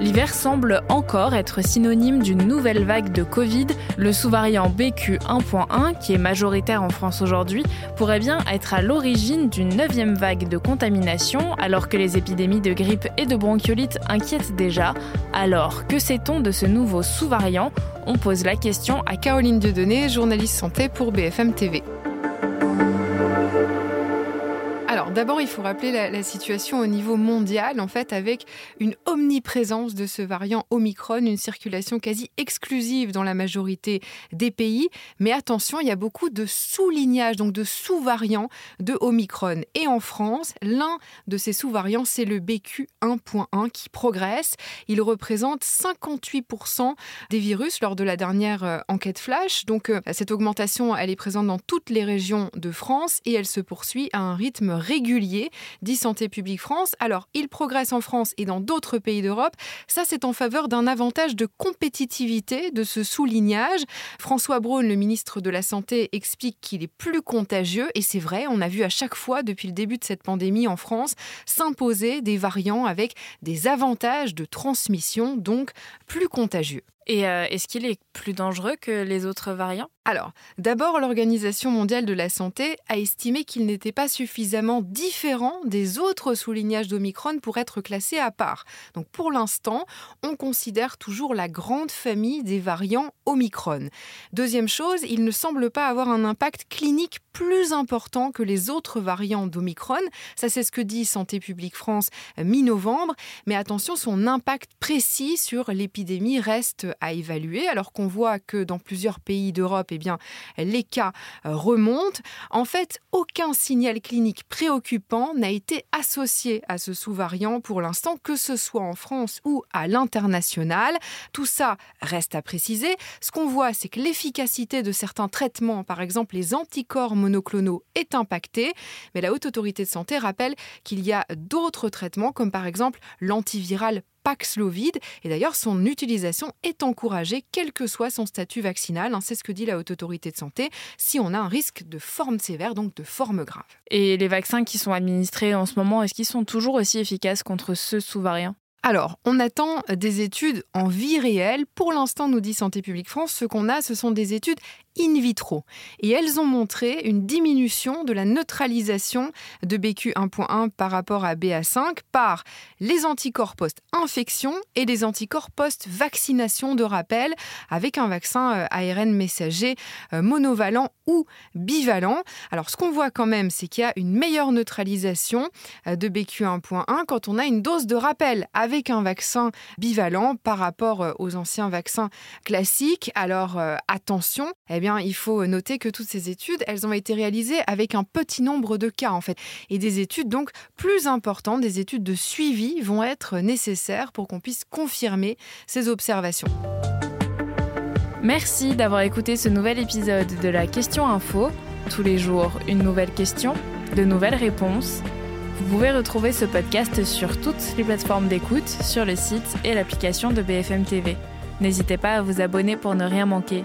L'hiver semble encore être synonyme d'une nouvelle vague de Covid. Le sous-variant BQ 1.1, qui est majoritaire en France aujourd'hui, pourrait bien être à l'origine d'une neuvième vague de contamination, alors que les épidémies de grippe et de bronchiolite inquiètent déjà. Alors, que sait-on de ce nouveau sous-variant? On pose la question à Caroline Dieudonné, journaliste santé pour BFM TV. D'abord, il faut rappeler la, situation au niveau mondial, en fait, avec une omniprésence de ce variant Omicron, une circulation quasi exclusive dans la majorité des pays. Mais attention, il y a beaucoup de sous-lignages, donc de sous-variants de Omicron. Et en France, l'un de ces sous-variants, c'est le BQ 1.1 qui progresse. Il représente 58% des virus lors de la dernière euh, enquête flash. Donc, euh, cette augmentation, elle est présente dans toutes les régions de France et elle se poursuit à un rythme régulier régulier, dit Santé publique France. Alors, il progresse en France et dans d'autres pays d'Europe. Ça, c'est en faveur d'un avantage de compétitivité de ce soulignage. François Braun, le ministre de la Santé, explique qu'il est plus contagieux. Et c'est vrai, on a vu à chaque fois, depuis le début de cette pandémie en France, s'imposer des variants avec des avantages de transmission, donc plus contagieux. Et euh, est-ce qu'il est plus dangereux que les autres variants? Alors, d'abord, l'Organisation mondiale de la santé a estimé qu'il n'était pas suffisamment différent des autres soulignages d'Omicron pour être classé à part. Donc, pour l'instant, on considère toujours la grande famille des variants Omicron. Deuxième chose, il ne semble pas avoir un impact clinique plus important que les autres variants d'Omicron. Ça, c'est ce que dit Santé publique France mi-novembre. Mais attention, son impact précis sur l'épidémie reste à évaluer, alors qu'on voit que dans plusieurs pays d'Europe, eh bien, les cas euh, remontent. En fait, aucun signal clinique préoccupant n'a été associé à ce sous-variant pour l'instant, que ce soit en France ou à l'international. Tout ça reste à préciser. Ce qu'on voit, c'est que l'efficacité de certains traitements, par exemple les anticorps monoclonaux, est impactée. Mais la Haute Autorité de Santé rappelle qu'il y a d'autres traitements, comme par exemple l'antiviral Paxlovid. Et d'ailleurs, son utilisation est encouragée, quel que soit son statut vaccinal. Hein, c'est ce que dit la Haute Autorité de Santé, si on a un risque de forme sévère, donc de forme grave. Et les vaccins qui sont administrés en ce moment, est-ce qu'ils sont toujours aussi efficaces contre ce sous-variant? Alors, on attend des études en vie réelle. Pour l'instant, nous dit Santé publique France, ce qu'on a, ce sont des études in vitro. Et elles ont montré une diminution de la neutralisation de BQ 1.1 par rapport à BA5 par les anticorps post-infection et les anticorps post-vaccination de rappel avec un vaccin euh, ARN messager euh, monovalent ou bivalent. Alors ce qu'on voit quand même, c'est qu'il y a une meilleure neutralisation euh, de BQ 1.1 quand on a une dose de rappel avec un vaccin bivalent par rapport aux anciens vaccins classiques. Alors attention, eh il faut noter que toutes ces études, elles ont été réalisées avec un petit nombre de cas, en fait. Et des études donc plus importantes, des études de suivi vont être nécessaires pour qu'on puisse confirmer ces observations. Merci d'avoir écouté ce nouvel épisode de la Question Info. Tous les jours, une nouvelle question, de nouvelles réponses. Vous pouvez retrouver ce podcast sur toutes les plateformes d'écoute, sur le site et l'application de BFM TV. N'hésitez pas à vous abonner pour ne rien manquer.